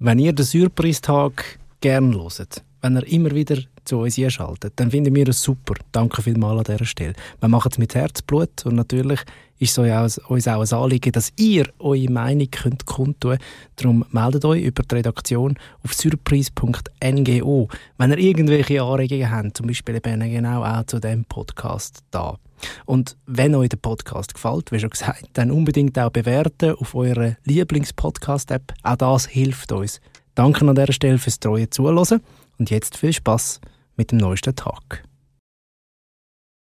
Wenn ihr den Surprise-Tag gerne hört, wenn ihr immer wieder zu uns einschaltet, dann finden wir es super. Danke vielmals an dieser Stelle. Wir machen es mit Herzblut und natürlich ist es uns auch ein Anliegen, dass ihr eure Meinung könnt kundtun Darum meldet euch über die Redaktion auf surprise.ngo, wenn ihr irgendwelche Anregungen habt, zum Beispiel eben genau auch zu diesem Podcast da. Und wenn euch der Podcast gefällt, wie schon gesagt, dann unbedingt auch bewerten auf eurer Lieblings-Podcast-App. Auch das hilft uns. Danke an dieser Stelle fürs treue Zuhören und jetzt viel Spaß mit dem neuesten Tag.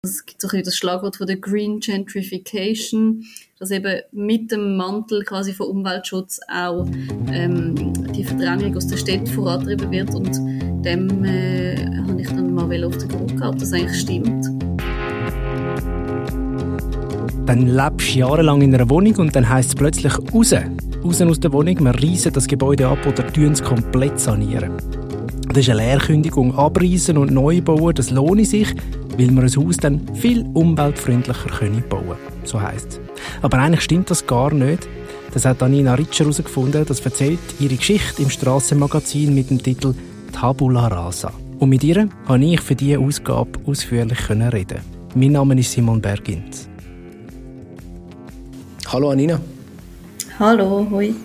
Es gibt so ein das Schlagwort von der Green Gentrification, dass eben mit dem Mantel quasi von Umweltschutz auch ähm, die Verdrängung aus der Stadt vorantrieben wird und dem äh, habe ich dann mal auf den Grund gehabt, dass das eigentlich stimmt. Dann lebst du jahrelang in einer Wohnung und dann heisst es plötzlich raus. Raus aus der Wohnung, wir reissen das Gebäude ab oder tun es komplett sanieren. Das ist eine Leerkündigung. Abreißen und neu bauen, das lohnt sich, weil man ein Haus dann viel umweltfreundlicher können bauen So heisst es. Aber eigentlich stimmt das gar nicht. Das hat Anina Ritscher herausgefunden. Das erzählt ihre Geschichte im Strassenmagazin mit dem Titel Tabula Rasa. Und mit ihr konnte ich für diese Ausgabe ausführlich reden. Mein Name ist Simon Bergins. Hallo Anina. Hallo, hoi.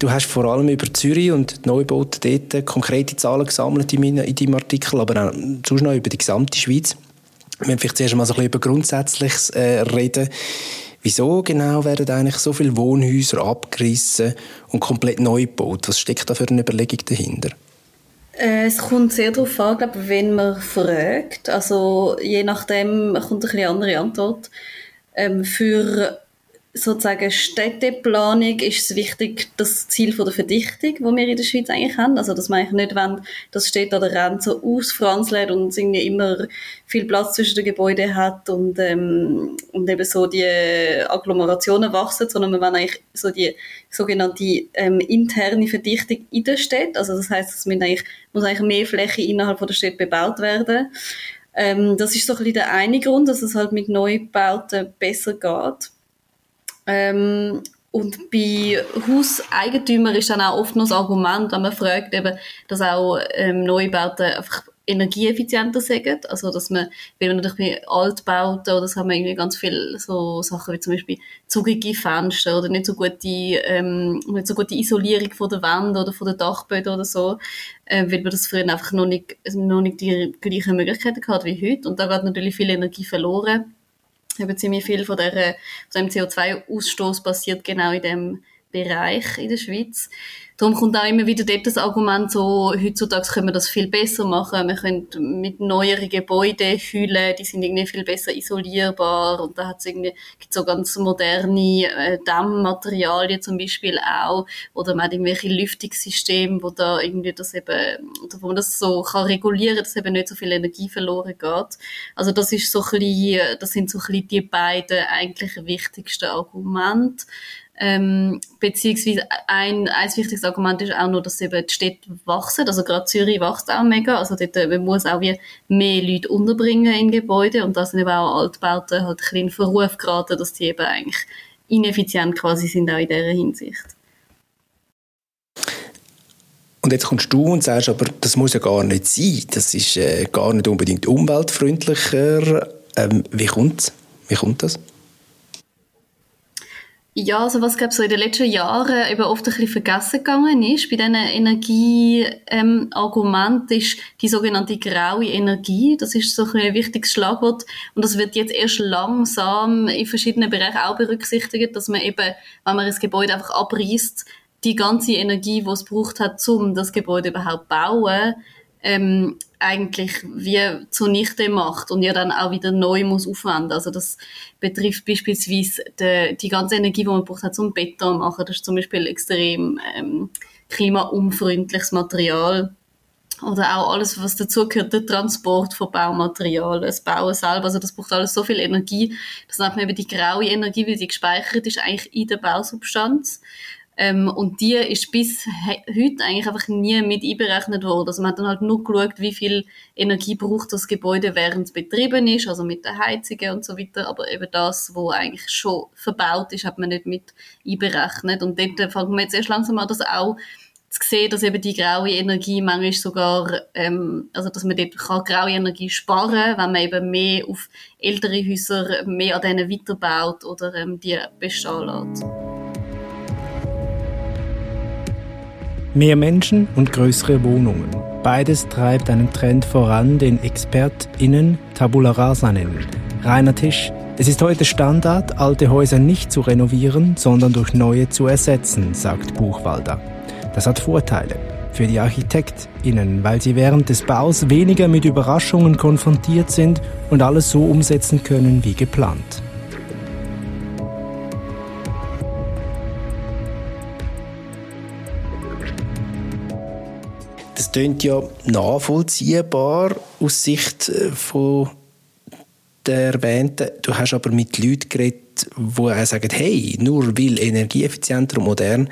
Du hast vor allem über Zürich und die Neubauten dort konkrete Zahlen gesammelt in, in deinem Artikel, aber auch sonst noch über die gesamte Schweiz. Wir werden vielleicht zuerst mal so ein bisschen über Grundsätzliches äh, reden. Wieso genau werden eigentlich so viele Wohnhäuser abgerissen und komplett neu gebaut? Was steckt da für eine Überlegung dahinter? Äh, es kommt sehr darauf an, glaube ich, wenn man fragt. Also je nachdem kommt eine bisschen andere Antwort. Ähm, für sozusagen Städteplanung ist es wichtig, das Ziel von der Verdichtung, das wir in der Schweiz eigentlich haben. Also, dass man eigentlich nicht wenn das Städte an der Rand so ausfranzelt und irgendwie immer viel Platz zwischen den Gebäuden hat und, ähm, und eben so die Agglomerationen wachsen, sondern man will eigentlich so die sogenannte ähm, interne Verdichtung in der Stadt. Also, das heißt, es eigentlich, muss eigentlich mehr Fläche innerhalb der Stadt bebaut werden. Ähm, das ist so ein bisschen der eine Grund, dass es halt mit Neubauten besser geht. Ähm, und bei Hauseigentümern ist dann auch oft noch das Argument, wenn man fragt, eben, dass auch ähm, Neubauten einfach energieeffizienter sind. Also, dass man, weil man natürlich bei Altbauten oder so haben wir irgendwie ganz viele so Sachen wie zum Beispiel zugige Fenster oder nicht so gute, ähm, nicht so gute Isolierung von der Wand oder von der Dachböden oder so, äh, weil man das früher einfach noch nicht, noch nicht die gleichen Möglichkeiten gehabt wie heute. Und da geht natürlich viel Energie verloren eben ziemlich viel von, der, von dem CO2-Ausstoß passiert genau in dem Bereich in der Schweiz. Darum kommt auch immer wieder dort das Argument so, heutzutage können wir das viel besser machen. Wir können mit neueren Gebäuden hüllen, die sind irgendwie viel besser isolierbar und da hat es irgendwie, gibt so ganz moderne äh, Dämmmaterialien zum Beispiel auch oder man hat irgendwelche Lüftungssysteme, wo da irgendwie das eben, wo man das so kann regulieren, dass eben nicht so viel Energie verloren geht. Also das ist so ein bisschen, das sind so ein bisschen die beiden eigentlich wichtigsten Argumente. Ähm, beziehungsweise ein, ein wichtiges Argument ist auch noch, dass eben die Städte wachsen. Also gerade Zürich wächst auch mega. Also dort, man muss auch wie mehr Leute unterbringen in Gebäude und da sind eben auch Altbauten halt ein bisschen in Verruf geraten, dass die eben eigentlich ineffizient quasi sind auch in dieser Hinsicht. Und jetzt kommst du und sagst, aber das muss ja gar nicht sein. Das ist äh, gar nicht unbedingt umweltfreundlicher. Ähm, wie kommt Wie kommt das? Ja, also was glaube so in den letzten Jahren eben oft ein bisschen vergessen gegangen ist bei diesen Energieargumenten ähm, ist die sogenannte graue Energie. Das ist so ein, ein wichtiges Schlagwort und das wird jetzt erst langsam in verschiedenen Bereichen auch berücksichtigt, dass man eben, wenn man das Gebäude einfach abreißt, die ganze Energie, die es braucht hat, um das Gebäude überhaupt zu bauen, ähm, eigentlich wie zunichte macht und ja dann auch wieder neu muss aufwenden. Also das betrifft beispielsweise die, die ganze Energie, die man braucht hat zum Beton machen. Das ist zum Beispiel extrem ähm, klimaunfreundliches Material. Oder auch alles, was dazugehört, der Transport von Baumaterialien, das Bauen selber. Also das braucht alles so viel Energie. Das nennt man eben die graue Energie, weil sie gespeichert ist eigentlich in der Bausubstanz. Ähm, und die ist bis heute eigentlich einfach nie mit einberechnet worden. Also man hat dann halt nur geschaut, wie viel Energie braucht das Gebäude, während es betrieben ist, also mit der Heizungen und so weiter. Aber eben das, wo eigentlich schon verbaut ist, hat man nicht mit einberechnet. Und dort fängt man jetzt erst langsam an, das auch zu sehen, dass eben die graue Energie manchmal sogar, ähm, also dass man dort kann graue Energie sparen wenn man eben mehr auf ältere Häuser, mehr an denen weiterbaut oder ähm, die bestehen lässt. Mehr Menschen und größere Wohnungen. Beides treibt einen Trend voran, den ExpertInnen Tabula Rasa nennen. Reiner Tisch. Es ist heute Standard, alte Häuser nicht zu renovieren, sondern durch neue zu ersetzen, sagt Buchwalder. Das hat Vorteile für die ArchitektInnen, weil sie während des Baus weniger mit Überraschungen konfrontiert sind und alles so umsetzen können wie geplant. Klingt ja nachvollziehbar aus Sicht äh, von der Erwähnten. Du hast aber mit Leuten geredet, die sagen, hey, nur weil energieeffizienter und modern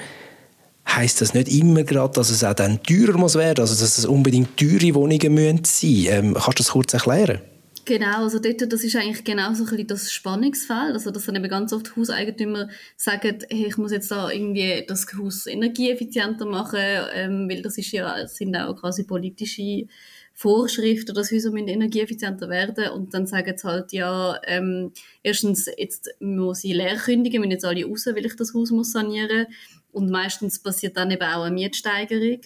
heißt das nicht immer gerade, dass es auch dann teurer muss werden, also dass es unbedingt teure Wohnungen müssen sein. Ähm, kannst du das kurz erklären? Genau, also dort, das ist eigentlich genau so ein bisschen das Spannungsfeld, also dass dann eben ganz oft Hauseigentümer sagen, hey, ich muss jetzt da irgendwie das Haus energieeffizienter machen, ähm, weil das ist ja, sind auch quasi politische Vorschriften, dass Häuser müssen energieeffizienter werden. Und dann sagen sie halt, ja, ähm, erstens, jetzt muss ich leer kündigen, müssen jetzt alle raus, weil ich das Haus muss sanieren. Und meistens passiert dann eben auch eine Mietsteigerung.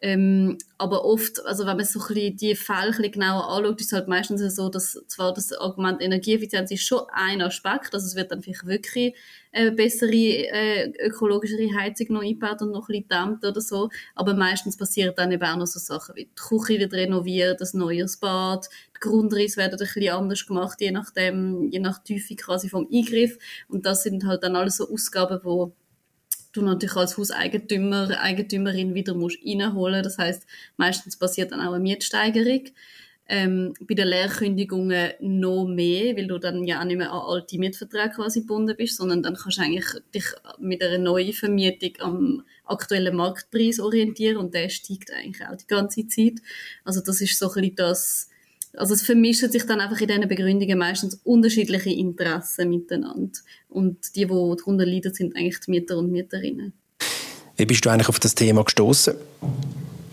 Ähm, aber oft, also wenn man so ein bisschen die Fälle genauer anschaut, ist es halt meistens so, dass zwar das Argument Energieeffizienz ist schon ein Aspekt, also es wird dann vielleicht wirklich eine bessere, äh, ökologischere Heizung noch eingebaut und noch ein bisschen dämmt oder so, aber meistens passieren dann eben auch noch so Sachen wie die Küche wird renoviert, das neues Bad, die Grundrisse werden ein bisschen anders gemacht, je nachdem, je nach Tiefe quasi vom Eingriff. Und das sind halt dann alles so Ausgaben, die du natürlich als Hauseigentümer, Eigentümerin wieder musst reinholen. Das heißt, meistens passiert dann auch eine Mietsteigerung. Ähm, bei den Leerkündigungen noch mehr, weil du dann ja auch nicht mehr an alte Mietverträge quasi gebunden bist, sondern dann kannst du eigentlich dich mit einer neuen Vermietung am aktuellen Marktpreis orientieren und der steigt eigentlich auch die ganze Zeit. Also das ist so ein bisschen das, also es vermischen sich dann einfach in diesen Begründungen meistens unterschiedliche Interessen miteinander. Und die, die darunter leiden, sind eigentlich die Mieter und Mieterinnen. Wie bist du eigentlich auf das Thema gestoßen?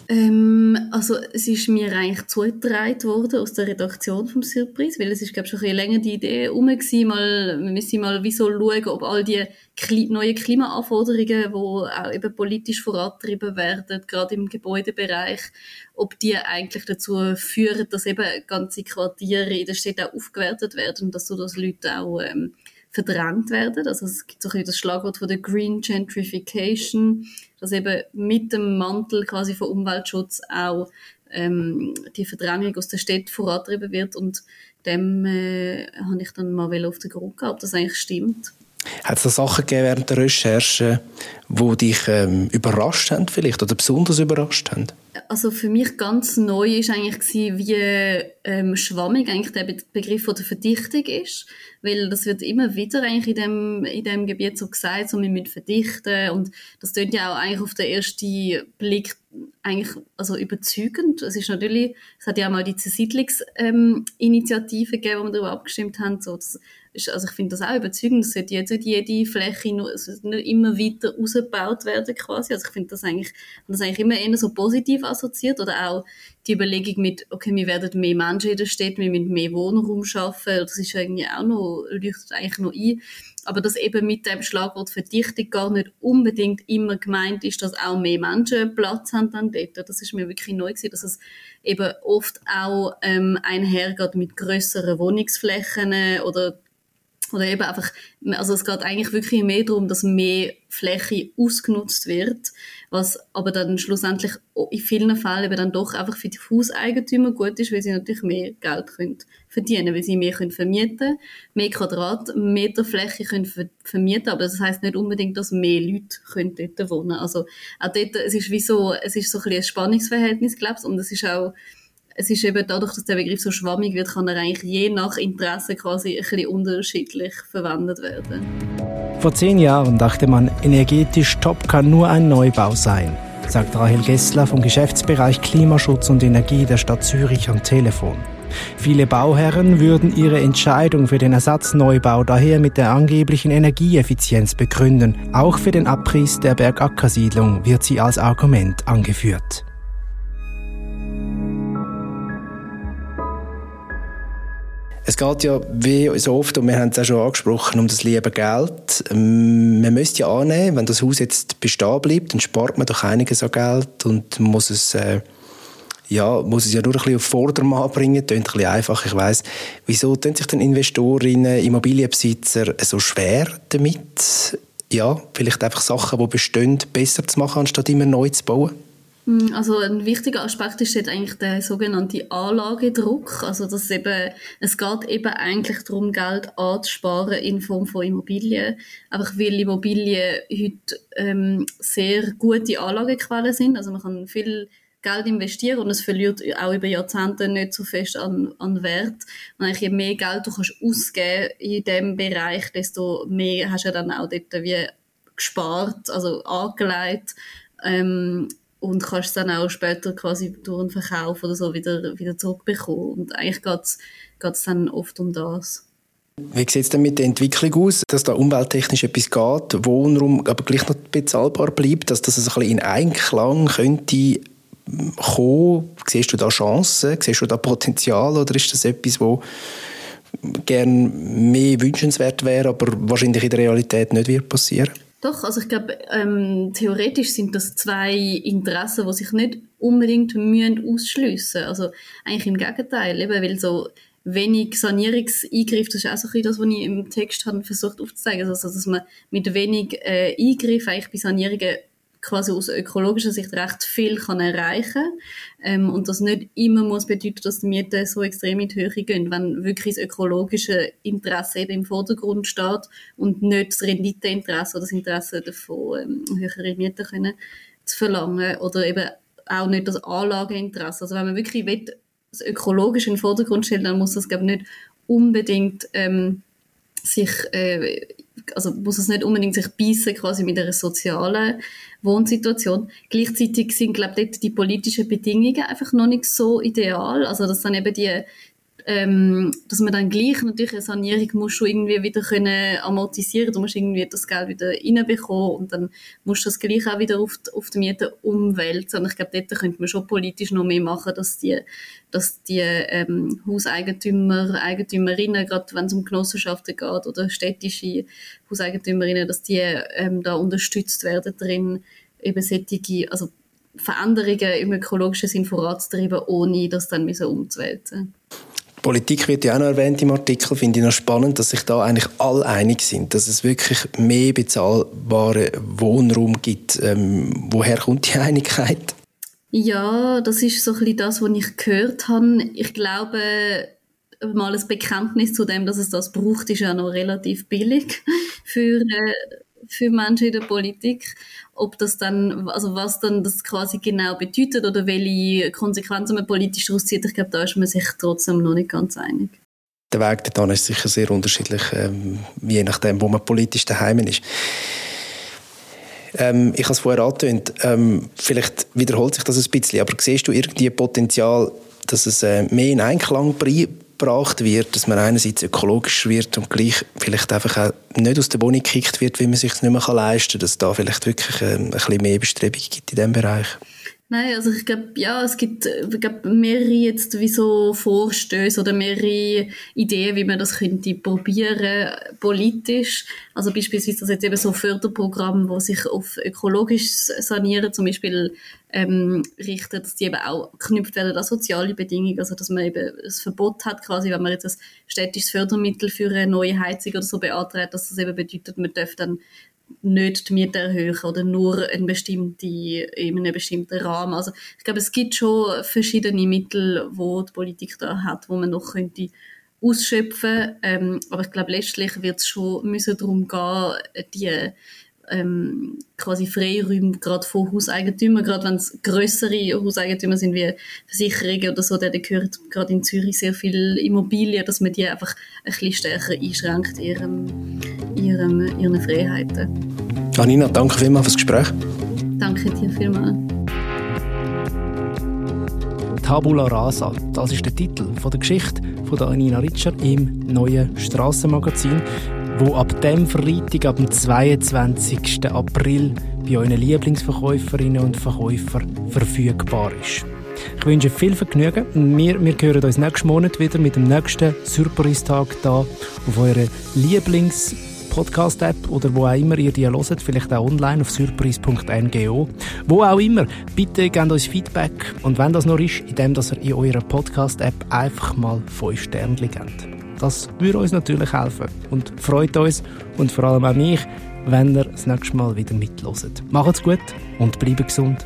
Ähm, also es ist mir eigentlich zugetragen worden aus der Redaktion vom Surprise, weil es ist glaube schon ein länger die Idee herum gewesen, mal, wir müssen mal wieso schauen, ob all die Kli neuen Klimaanforderungen, die auch eben politisch vorangetrieben werden, gerade im Gebäudebereich, ob die eigentlich dazu führen, dass eben ganze Quartiere in der Stadt auch aufgewertet werden dass so dass Leute auch ähm, verdrängt werden. Also es gibt so ein das Schlagwort von der Green Gentrification, dass eben mit dem Mantel quasi von Umweltschutz auch ähm, die Verdrängung aus der Stadt vorantrieben wird und dem äh, habe ich dann mal auf den Grund gehabt, ob das eigentlich stimmt. Hat es da Sachen gegeben während der Recherche, die dich ähm, überrascht haben vielleicht oder besonders überrascht haben? Also für mich ganz neu ist eigentlich gewesen, wie ähm, schwammig eigentlich der Begriff von der Verdichtung ist, weil das wird immer wieder eigentlich in dem in dem Gebiet so gesagt, so wir müssen verdichten und das klingt ja auch eigentlich auf den ersten Blick eigentlich also überzeugend. Es ist natürlich, es hat ja auch mal die Zersiedlungsinitiative ähm, gegeben, wo wir darüber abgestimmt haben, so das ist, also ich finde das auch überzeugend, dass sollte jetzt jede Fläche nur, also nicht immer weiter ausgebaut werden quasi. Also ich finde das eigentlich, das eigentlich immer eher so positiv assoziiert oder auch die Überlegung mit, okay, wir werden mehr Menschen in der Stadt, wir müssen mehr Wohnraum schaffen, das ist irgendwie auch noch, leuchtet eigentlich noch ein. Aber dass eben mit dem Schlagwort Verdichtung gar nicht unbedingt immer gemeint ist, dass auch mehr Menschen Platz haben dann dort. Das ist mir wirklich neu gewesen, dass es eben oft auch ähm, einhergeht mit größeren Wohnungsflächen oder oder eben einfach, also es geht eigentlich wirklich mehr darum, dass mehr Fläche ausgenutzt wird, was aber dann schlussendlich in vielen Fällen eben dann doch einfach für die Hauseigentümer gut ist, weil sie natürlich mehr Geld können verdienen, weil sie mehr können vermieten, mehr Quadratmeter Fläche können vermieten, aber das heißt nicht unbedingt, dass mehr Leute können dort wohnen. Also auch dort, es ist wie so, es ist so ein, ein Spannungsverhältnis, glaube ich, und es ist auch es ist eben dadurch, dass der Begriff so schwammig wird, kann er eigentlich je nach Interesse quasi ein bisschen unterschiedlich verwendet werden. Vor zehn Jahren dachte man, energetisch top kann nur ein Neubau sein, sagt Rahel Gessler vom Geschäftsbereich Klimaschutz und Energie der Stadt Zürich am Telefon. Viele Bauherren würden ihre Entscheidung für den Ersatzneubau daher mit der angeblichen Energieeffizienz begründen. Auch für den Abriss der Bergackersiedlung wird sie als Argument angeführt. Es geht ja wie so oft, und wir haben es auch schon angesprochen, um das liebe Geld. Ähm, man müsste ja annehmen, wenn das Haus jetzt bestehen bleibt, dann spart man doch einiges an Geld und muss es, äh, ja, muss es ja nur ein bisschen auf Vordermann bringen. Klingt ein bisschen einfach, ich weiss. Wieso tun sich denn Investorinnen, Immobilienbesitzer so schwer damit, ja, vielleicht einfach Sachen, die bestehen, besser zu machen, anstatt immer neu zu bauen? Hm, also ein wichtiger Aspekt ist jetzt eigentlich der sogenannte Anlagedruck. Also dass eben, es geht eben eigentlich darum, Geld anzusparen in Form von Immobilien. Einfach weil Immobilien heute ähm, sehr gute Anlagequellen sind. Also man kann viel Geld investieren und es verliert auch über Jahrzehnte nicht so fest an, an Wert. Und eigentlich je mehr Geld du kannst ausgeben in diesem Bereich, desto mehr hast du dann auch dort wie gespart, also angelegt. Ähm, und kannst es dann auch später quasi durch einen Verkauf oder so wieder, wieder zurückbekommen. Und eigentlich geht es dann oft um das. Wie sieht es denn mit der Entwicklung aus, dass da umwelttechnisch etwas geht, Wohnraum aber gleich noch bezahlbar bleibt, dass das ein bisschen in Einklang könnte kommen? Siehst du da Chancen? Siehst du da Potenzial? Oder ist das etwas, wo gern mehr wünschenswert wäre, aber wahrscheinlich in der Realität nicht wird passieren? Doch, also ich glaube, ähm, theoretisch sind das zwei Interessen, die sich nicht unbedingt müssen ausschliessen. Also eigentlich im Gegenteil, eben, weil so wenig Sanierungseingriff, das ist auch so ein das, was ich im Text habe versucht aufzuzeigen, also dass man mit wenig äh, Eingriff eigentlich bei Sanierungen quasi aus ökologischer Sicht recht viel kann erreichen ähm, und das nicht immer muss bedeuten, dass die Mieten so extrem in die Höhe gehen, wenn wirklich das ökologische Interesse eben im Vordergrund steht und nicht das Renditeinteresse oder das Interesse davon, ähm, höhere Mieten können zu verlangen oder eben auch nicht das Anlageinteresse. Also wenn man wirklich will, das Ökologische in den Vordergrund stellen, dann muss das glaube ich nicht unbedingt ähm, sich äh, also muss es nicht unbedingt sich beißen quasi mit einer sozialen Wohnsituation. Gleichzeitig sind, glaube ich, die politischen Bedingungen einfach noch nicht so ideal. Also, dass dann eben die ähm, dass man dann gleich natürlich eine Sanierung muss schon irgendwie wieder können amortisieren. Du musst irgendwie das Geld wieder reinbekommen und dann musst du das gleich auch wieder auf die, auf die Miete umwälzen. Und ich glaube, dort könnte man schon politisch noch mehr machen, dass die, dass die ähm, Hauseigentümer, Eigentümerinnen, gerade wenn es um Genossenschaften geht oder städtische Hauseigentümerinnen, dass die ähm, da unterstützt werden drin, eben solche, also Veränderungen im ökologischen Sinn voranzutreiben, ohne das dann umzuwälzen. Politik wird ja auch noch erwähnt im Artikel, finde ich noch spannend, dass sich da eigentlich alle einig sind, dass es wirklich mehr bezahlbaren Wohnraum gibt. Ähm, woher kommt die Einigkeit? Ja, das ist so ein bisschen das, was ich gehört habe. Ich glaube, mal ein Bekenntnis zu dem, dass es das braucht, ist ja noch relativ billig für, äh, für Menschen in der Politik ob das dann, also was dann das quasi genau bedeutet oder welche Konsequenzen man politisch daraus zieht, ich glaube, da ist man sich trotzdem noch nicht ganz einig. Der Weg dorthin ist sicher sehr unterschiedlich, ähm, je nachdem, wo man politisch daheim ist. Ähm, ich habe es vorher angetönt, ähm, vielleicht wiederholt sich das ein bisschen, aber siehst du irgendwie Potenzial, dass es äh, mehr in Einklang gebracht wird, dass man einerseits ökologisch wird und gleich vielleicht einfach auch nicht aus der Wohnung gekickt wird, wie man sich es nicht mehr leisten kann, dass da vielleicht wirklich ähm, ein bisschen mehr Bestrebung gibt in diesem Bereich. Nein, also ich glaube, ja, es gibt ich glaub, mehrere jetzt wie so Vorstöße oder mehrere Ideen, wie man das könnte probieren politisch. Also beispielsweise das jetzt eben so Förderprogramme, wo sich auf ökologisch sanieren zum Beispiel ähm, richten, dass die eben auch geknüpft werden an soziale Bedingungen, also dass man eben das Verbot hat quasi, wenn man jetzt ein städtisches Fördermittel für eine neue Heizung oder so beantragt, dass das eben bedeutet, man darf dann nicht die Miete erhöhen oder nur in, bestimmte, in einem bestimmten Rahmen. Also ich glaube, es gibt schon verschiedene Mittel, wo die Politik da hat, wo man noch könnte ausschöpfen. Ähm, aber ich glaube, letztlich wird es schon müssen darum gehen, die ähm, quasi Freiräume gerade von Hauseigentümern, gerade wenn es größere Hauseigentümer sind wie Versicherungen oder so, da gehört gerade in Zürich sehr viel Immobilien, dass man die einfach ein bisschen stärker einschränkt, ihrem, ihrem, ihren Freiheiten. Anina, danke vielmals fürs Gespräch. Danke dir vielmals. Tabula Rasa. Das ist der Titel von der Geschichte von der Anina Ritscher im neuen Strassenmagazin, wo ab dem Freitag, ab dem 22. April bei euren Lieblingsverkäuferinnen und Verkäufern verfügbar ist. Ich wünsche viel Vergnügen. Wir, wir hören uns nächsten Monat wieder mit dem nächsten Surprise-Tag da auf eurer Lieblings- Podcast-App oder wo auch immer ihr die hört, vielleicht auch online auf surprise.ngo. Wo auch immer, bitte gebt uns Feedback und wenn das noch ist, indem ihr in eurer Podcast-App einfach mal 5 Sterne gebt. Das würde uns natürlich helfen und freut uns und vor allem auch mich, wenn ihr das nächste Mal wieder mitloset. Macht's gut und bleibt gesund.